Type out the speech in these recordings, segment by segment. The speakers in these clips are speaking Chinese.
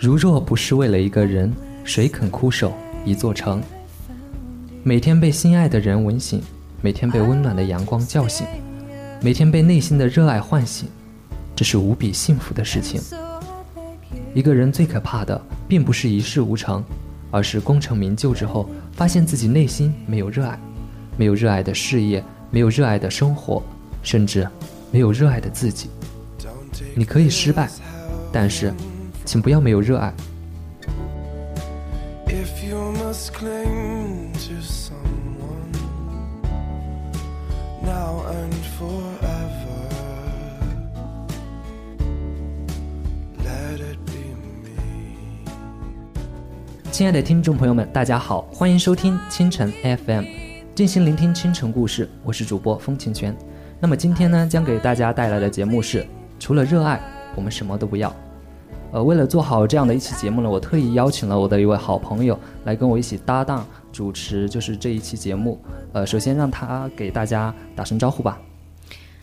如若不是为了一个人，谁肯枯守一座城？每天被心爱的人吻醒，每天被温暖的阳光叫醒，每天被内心的热爱唤醒，这是无比幸福的事情。一个人最可怕的，并不是一事无成，而是功成名就之后，发现自己内心没有热爱，没有热爱的事业，没有热爱的生活，甚至没有热爱的自己。你可以失败，但是，请不要没有热爱。If you must cling to someone now and forever, let it be me. 亲爱的听众朋友们，大家好，欢迎收听清晨 FM，静心聆听清晨故事，我是主播风晴泉。那么今天呢，将给大家带来的节目是：除了热爱，我们什么都不要。呃，为了做好这样的一期节目呢，我特意邀请了我的一位好朋友来跟我一起搭档主持，就是这一期节目。呃，首先让他给大家打声招呼吧。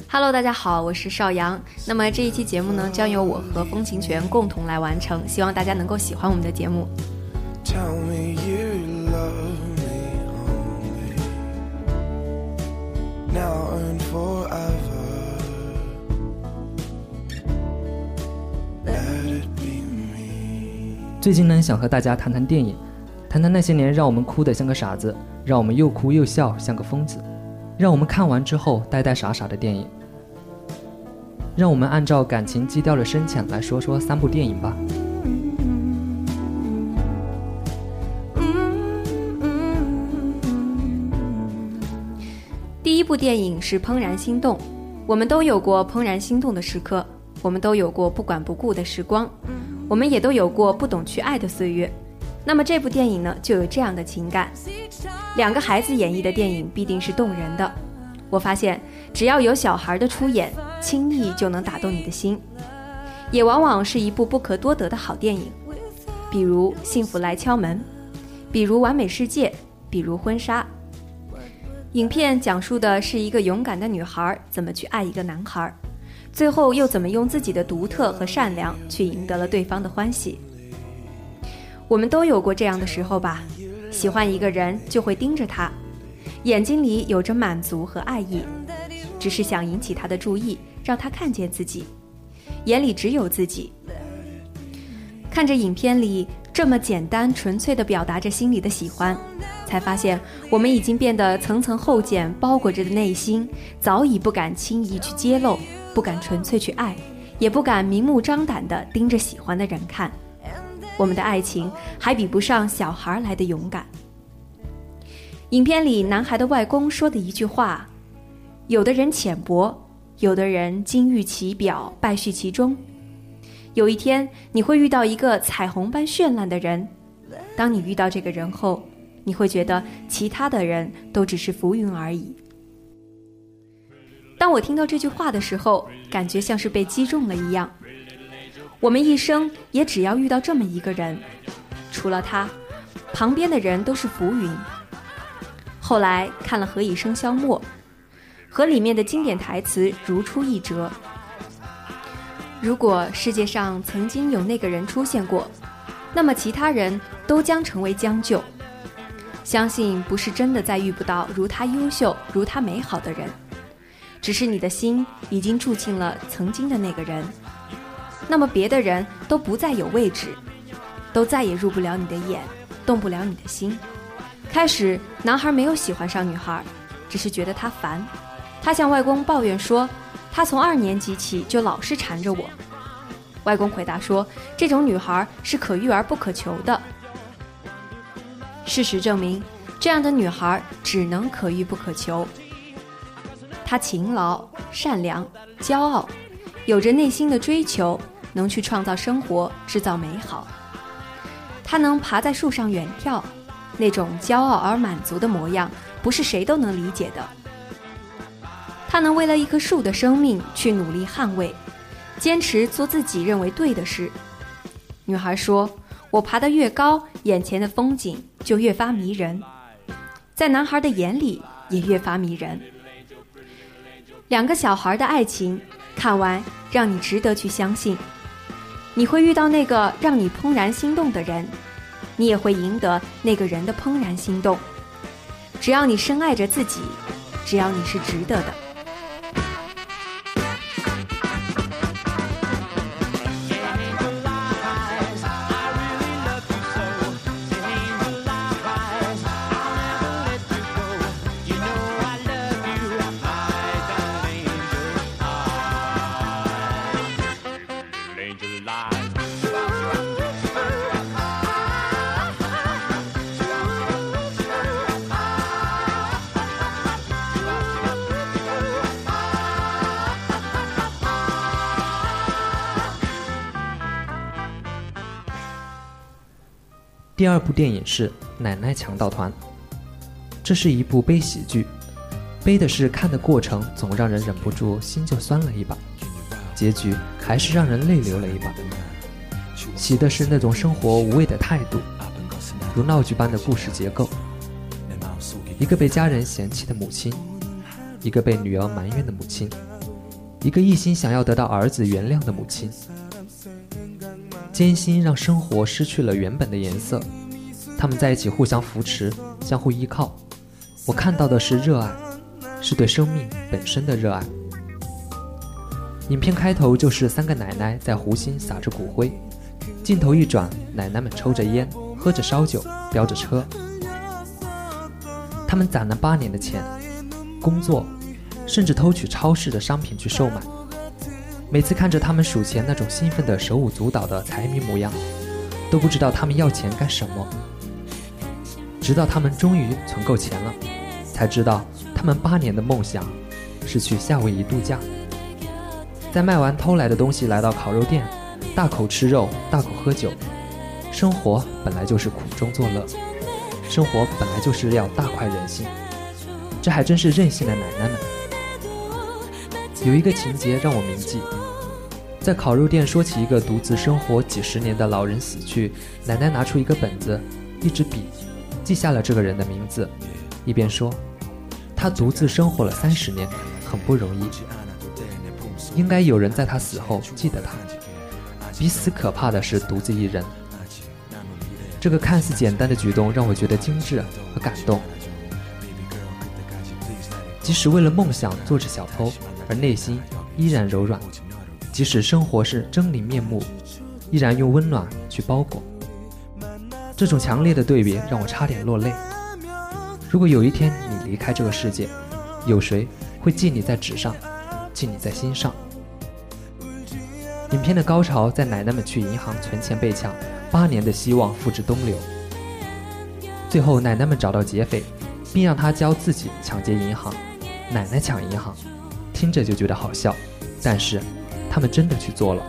Hello，大家好，我是邵阳。那么这一期节目呢，将由我和风清泉共同来完成，希望大家能够喜欢我们的节目。Tell me you love me only now and forever. 最近呢，想和大家谈谈电影，谈谈那些年让我们哭得像个傻子，让我们又哭又笑像个疯子，让我们看完之后呆呆傻傻的电影。让我们按照感情基调的深浅来说说三部电影吧。第一部电影是《怦然心动》，我们都有过怦然心动的时刻，我们都有过不管不顾的时光，我们也都有过不懂去爱的岁月。那么这部电影呢，就有这样的情感。两个孩子演绎的电影必定是动人的。我发现，只要有小孩的出演，轻易就能打动你的心，也往往是一部不可多得的好电影。比如《幸福来敲门》，比如《完美世界》，比如《婚纱》。影片讲述的是一个勇敢的女孩怎么去爱一个男孩，最后又怎么用自己的独特和善良去赢得了对方的欢喜。我们都有过这样的时候吧，喜欢一个人就会盯着他，眼睛里有着满足和爱意，只是想引起他的注意，让他看见自己，眼里只有自己。看着影片里这么简单纯粹地表达着心里的喜欢。才发现，我们已经变得层层厚茧包裹着的内心，早已不敢轻易去揭露，不敢纯粹去爱，也不敢明目张胆地盯着喜欢的人看。我们的爱情还比不上小孩来的勇敢。影片里男孩的外公说的一句话：“有的人浅薄，有的人金玉其表，败絮其中。有一天你会遇到一个彩虹般绚烂的人，当你遇到这个人后。”你会觉得其他的人都只是浮云而已。当我听到这句话的时候，感觉像是被击中了一样。我们一生也只要遇到这么一个人，除了他，旁边的人都是浮云。后来看了《何以笙箫默》，和里面的经典台词如出一辙。如果世界上曾经有那个人出现过，那么其他人都将成为将就。相信不是真的再遇不到如他优秀、如他美好的人，只是你的心已经住进了曾经的那个人，那么别的人都不再有位置，都再也入不了你的眼，动不了你的心。开始，男孩没有喜欢上女孩，只是觉得她烦。他向外公抱怨说，他从二年级起就老是缠着我。外公回答说，这种女孩是可遇而不可求的。事实证明，这样的女孩只能可遇不可求。她勤劳、善良、骄傲，有着内心的追求，能去创造生活，制造美好。她能爬在树上远眺，那种骄傲而满足的模样，不是谁都能理解的。她能为了一棵树的生命去努力捍卫，坚持做自己认为对的事。女孩说。我爬得越高，眼前的风景就越发迷人，在男孩的眼里也越发迷人。两个小孩的爱情，看完让你值得去相信。你会遇到那个让你怦然心动的人，你也会赢得那个人的怦然心动。只要你深爱着自己，只要你是值得的。第二部电影是《奶奶强盗团》，这是一部悲喜剧，悲的是看的过程总让人忍不住心就酸了一把，结局还是让人泪流了一把。喜的是那种生活无味的态度，如闹剧般的故事结构，一个被家人嫌弃的母亲，一个被女儿埋怨的母亲，一个一心想要得到儿子原谅的母亲。艰辛让生活失去了原本的颜色，他们在一起互相扶持，相互依靠。我看到的是热爱，是对生命本身的热爱。影片开头就是三个奶奶在湖心撒着骨灰，镜头一转，奶奶们抽着烟，喝着烧酒，飙着车。他们攒了八年的钱，工作，甚至偷取超市的商品去售卖。每次看着他们数钱那种兴奋的手舞足蹈的财迷模样，都不知道他们要钱干什么。直到他们终于存够钱了，才知道他们八年的梦想是去夏威夷度假。在卖完偷来的东西，来到烤肉店，大口吃肉，大口喝酒。生活本来就是苦中作乐，生活本来就是要大快人心。这还真是任性的奶奶们。有一个情节让我铭记，在烤肉店说起一个独自生活几十年的老人死去，奶奶拿出一个本子，一支笔，记下了这个人的名字，一边说：“他独自生活了三十年，很不容易。应该有人在他死后记得他。比死可怕的是独自一人。”这个看似简单的举动让我觉得精致和感动。即使为了梦想做着小偷。而内心依然柔软，即使生活是狰狞面目，依然用温暖去包裹。这种强烈的对比让我差点落泪。如果有一天你离开这个世界，有谁会记你在纸上，记你在心上？影片的高潮在奶奶们去银行存钱被抢，八年的希望付之东流。最后奶奶们找到劫匪，并让他教自己抢劫银行，奶奶抢银行。听着就觉得好笑，但是他们真的去做了。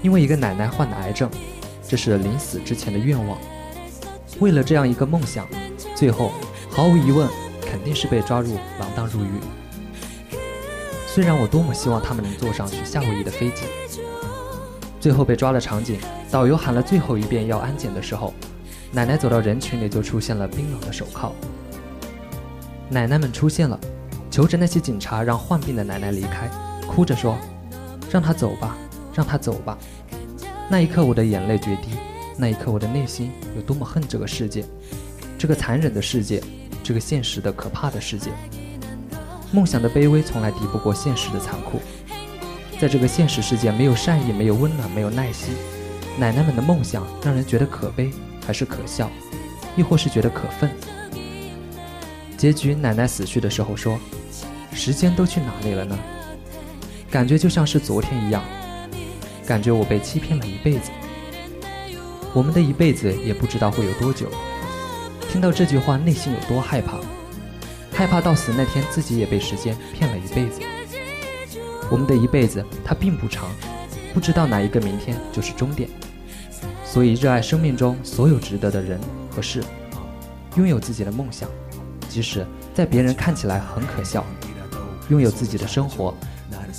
因为一个奶奶患了癌症，这是临死之前的愿望。为了这样一个梦想，最后毫无疑问肯定是被抓入锒铛入狱。虽然我多么希望他们能坐上去夏威夷的飞机。最后被抓的场景，导游喊了最后一遍要安检的时候，奶奶走到人群里就出现了冰冷的手铐。奶奶们出现了。求着那些警察让患病的奶奶离开，哭着说：“让她走吧，让她走吧。”那一刻，我的眼泪决堤。那一刻，我的内心有多么恨这个世界，这个残忍的世界，这个现实的可怕的世界。梦想的卑微从来敌不过现实的残酷。在这个现实世界，没有善意，没有温暖，没有耐心。奶奶们的梦想让人觉得可悲，还是可笑，亦或是觉得可愤？结局，奶奶死去的时候说。时间都去哪里了呢？感觉就像是昨天一样，感觉我被欺骗了一辈子。我们的一辈子也不知道会有多久。听到这句话，内心有多害怕？害怕到死那天自己也被时间骗了一辈子。我们的一辈子它并不长，不知道哪一个明天就是终点。所以热爱生命中所有值得的人和事，拥有自己的梦想，即使在别人看起来很可笑。拥有自己的生活，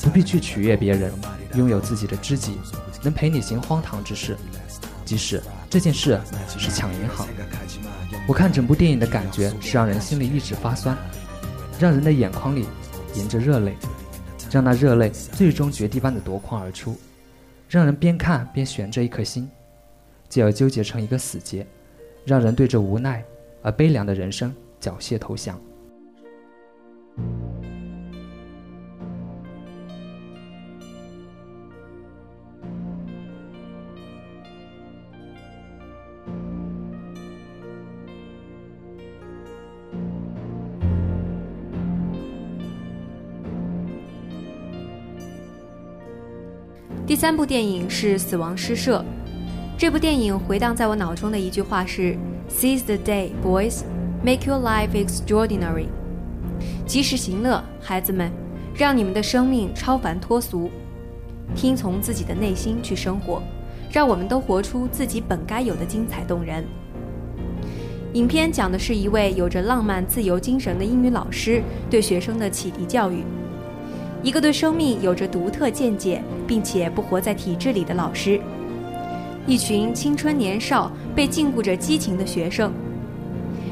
不必去取悦别人；拥有自己的知己，能陪你行荒唐之事，即使这件事是抢银行。我看整部电影的感觉是让人心里一直发酸，让人的眼眶里盈着热泪，让那热泪最终决堤般的夺眶而出。让人边看边悬着一颗心，继而纠结成一个死结，让人对这无奈而悲凉的人生缴械投降。第三部电影是《死亡诗社》。这部电影回荡在我脑中的一句话是：“Seize the day, boys, make your life extraordinary。”及时行乐，孩子们，让你们的生命超凡脱俗，听从自己的内心去生活，让我们都活出自己本该有的精彩动人。影片讲的是一位有着浪漫自由精神的英语老师对学生的启迪教育。一个对生命有着独特见解，并且不活在体制里的老师，一群青春年少被禁锢着激情的学生。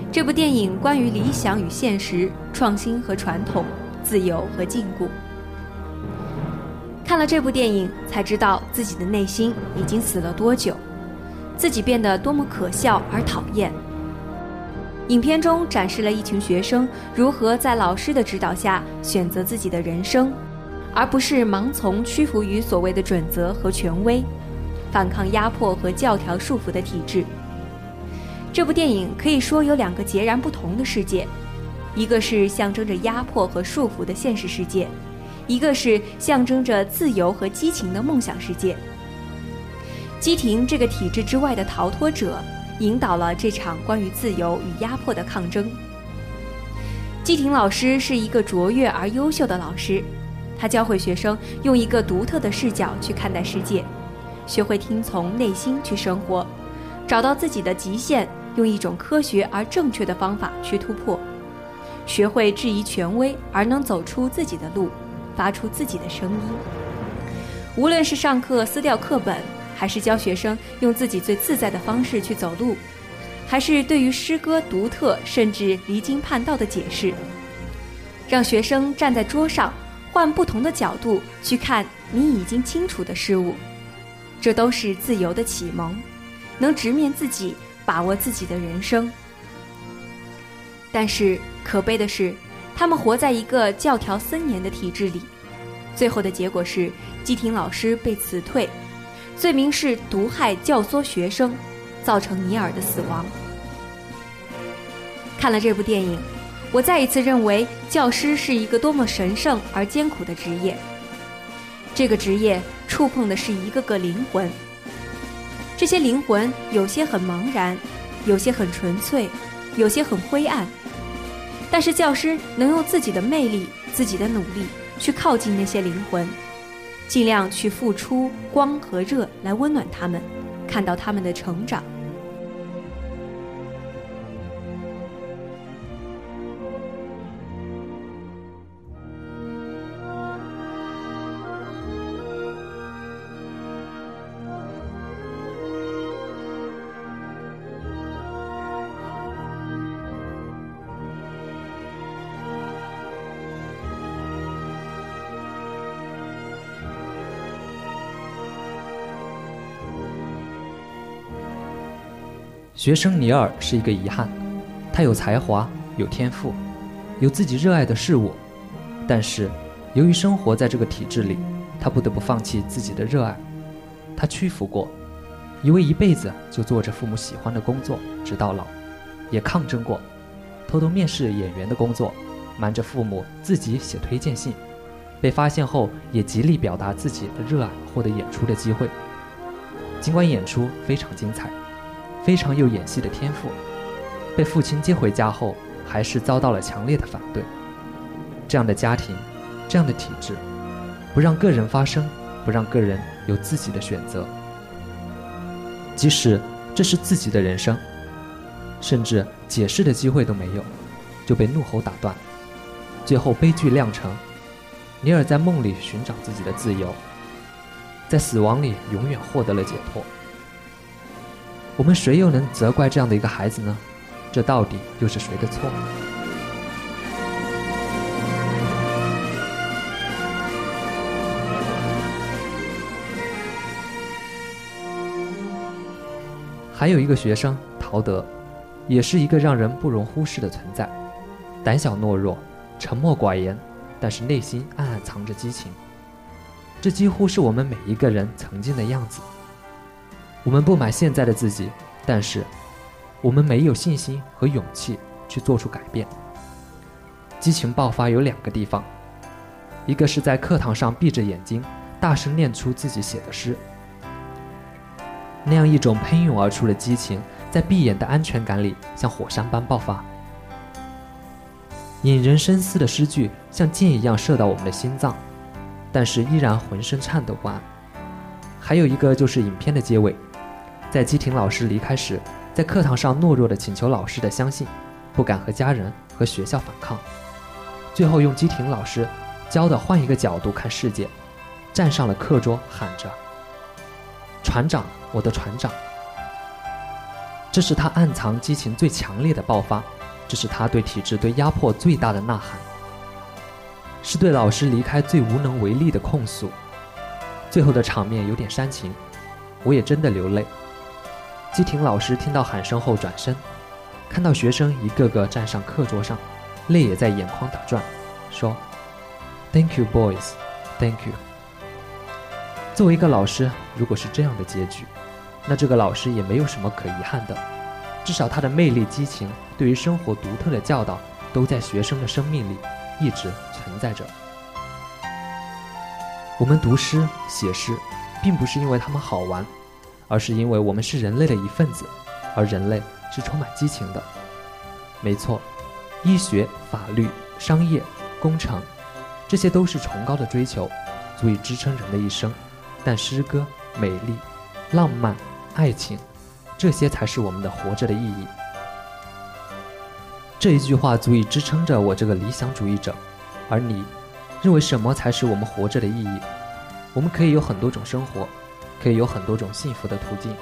这部电影关于理想与现实、创新和传统、自由和禁锢。看了这部电影，才知道自己的内心已经死了多久，自己变得多么可笑而讨厌。影片中展示了一群学生如何在老师的指导下选择自己的人生，而不是盲从屈服于所谓的准则和权威，反抗压迫和教条束缚的体制。这部电影可以说有两个截然不同的世界，一个是象征着压迫和束缚的现实世界，一个是象征着自由和激情的梦想世界。基廷这个体制之外的逃脱者。引导了这场关于自由与压迫的抗争。季婷老师是一个卓越而优秀的老师，他教会学生用一个独特的视角去看待世界，学会听从内心去生活，找到自己的极限，用一种科学而正确的方法去突破，学会质疑权威而能走出自己的路，发出自己的声音。无论是上课撕掉课本。还是教学生用自己最自在的方式去走路，还是对于诗歌独特甚至离经叛道的解释，让学生站在桌上，换不同的角度去看你已经清楚的事物，这都是自由的启蒙，能直面自己，把握自己的人生。但是可悲的是，他们活在一个教条森严的体制里，最后的结果是基廷老师被辞退。罪名是毒害教唆学生，造成尼尔的死亡。看了这部电影，我再一次认为教师是一个多么神圣而艰苦的职业。这个职业触碰的是一个个灵魂，这些灵魂有些很茫然，有些很纯粹，有些很灰暗。但是教师能用自己的魅力、自己的努力去靠近那些灵魂。尽量去付出光和热来温暖他们，看到他们的成长。学生尼尔是一个遗憾，他有才华，有天赋，有自己热爱的事物，但是由于生活在这个体制里，他不得不放弃自己的热爱。他屈服过，以为一辈子就做着父母喜欢的工作直到老，也抗争过，偷偷面试演员的工作，瞒着父母自己写推荐信，被发现后也极力表达自己的热爱，获得演出的机会。尽管演出非常精彩。非常有演戏的天赋，被父亲接回家后，还是遭到了强烈的反对。这样的家庭，这样的体制，不让个人发声，不让个人有自己的选择。即使这是自己的人生，甚至解释的机会都没有，就被怒吼打断。最后悲剧酿成，尼尔在梦里寻找自己的自由，在死亡里永远获得了解脱。我们谁又能责怪这样的一个孩子呢？这到底又是谁的错？还有一个学生陶德也是一个让人不容忽视的存在。胆小懦弱沉默寡言但是内心暗暗藏着激情。这几乎是我们每一个人曾经的样子。我们不满现在的自己，但是我们没有信心和勇气去做出改变。激情爆发有两个地方，一个是在课堂上闭着眼睛，大声念出自己写的诗。那样一种喷涌而出的激情，在闭眼的安全感里，像火山般爆发，引人深思的诗句像箭一样射到我们的心脏，但是依然浑身颤抖不安。还有一个就是影片的结尾，在基廷老师离开时，在课堂上懦弱的请求老师的相信，不敢和家人和学校反抗，最后用基廷老师教的换一个角度看世界，站上了课桌喊着：“船长。”我的船长，这是他暗藏激情最强烈的爆发，这是他对体制、对压迫最大的呐喊，是对老师离开最无能为力的控诉。最后的场面有点煽情，我也真的流泪。基廷老师听到喊声后转身，看到学生一个个站上课桌上，泪也在眼眶打转，说：“Thank you, boys, thank you。”作为一个老师，如果是这样的结局。那这个老师也没有什么可遗憾的，至少他的魅力、激情，对于生活独特的教导，都在学生的生命里一直存在着。我们读诗、写诗，并不是因为他们好玩，而是因为我们是人类的一份子，而人类是充满激情的。没错，医学、法律、商业、工程，这些都是崇高的追求，足以支撑人的一生。但诗歌、美丽、浪漫。爱情，这些才是我们的活着的意义。这一句话足以支撑着我这个理想主义者。而你，认为什么才是我们活着的意义？我们可以有很多种生活，可以有很多种幸福的途径。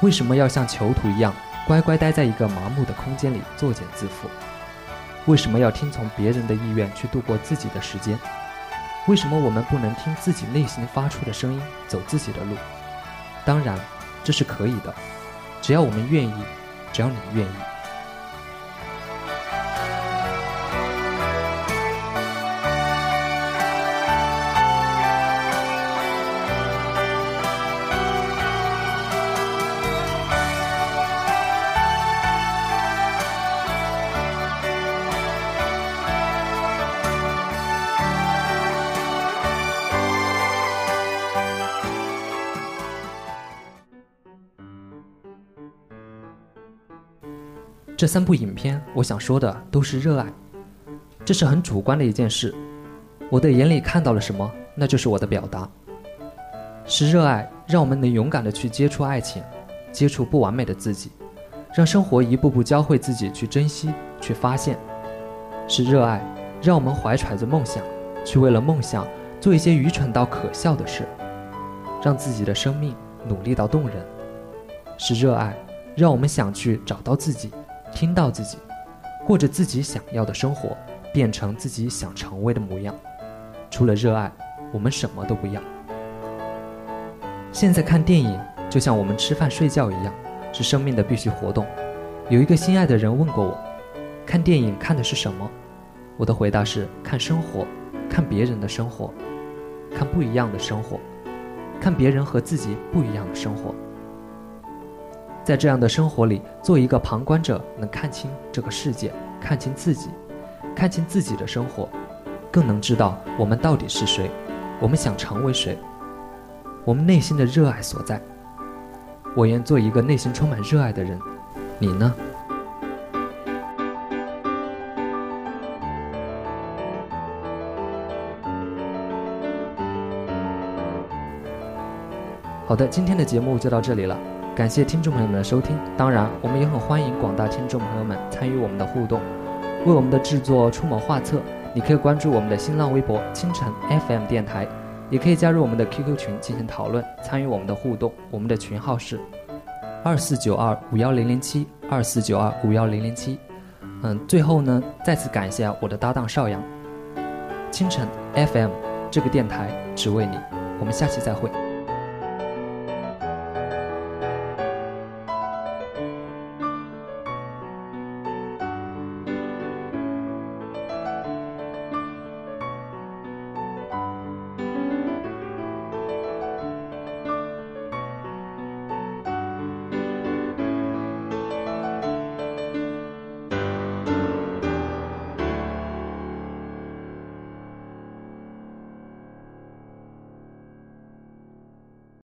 为什么要像囚徒一样乖乖待在一个麻木的空间里作茧自缚？为什么要听从别人的意愿去度过自己的时间？为什么我们不能听自己内心发出的声音，走自己的路？当然，这是可以的，只要我们愿意，只要你愿意。这三部影片，我想说的都是热爱，这是很主观的一件事。我的眼里看到了什么，那就是我的表达。是热爱，让我们能勇敢的去接触爱情，接触不完美的自己，让生活一步步教会自己去珍惜、去发现。是热爱，让我们怀揣着梦想，去为了梦想做一些愚蠢到可笑的事，让自己的生命努力到动人。是热爱，让我们想去找到自己。听到自己，过着自己想要的生活，变成自己想成为的模样。除了热爱，我们什么都不要。现在看电影就像我们吃饭睡觉一样，是生命的必须活动。有一个心爱的人问过我，看电影看的是什么？我的回答是看生活，看别人的生活，看不一样的生活，看别人和自己不一样的生活。在这样的生活里，做一个旁观者，能看清这个世界，看清自己，看清自己的生活，更能知道我们到底是谁，我们想成为谁，我们内心的热爱所在。我愿做一个内心充满热爱的人，你呢？好的，今天的节目就到这里了。感谢听众朋友们的收听，当然，我们也很欢迎广大听众朋友们参与我们的互动，为我们的制作出谋划策。你可以关注我们的新浪微博“清晨 FM 电台”，也可以加入我们的 QQ 群进行讨论，参与我们的互动。我们的群号是二四九二五幺零零七二四九二五幺零零七。嗯，最后呢，再次感谢我的搭档邵阳。清晨 FM 这个电台只为你，我们下期再会。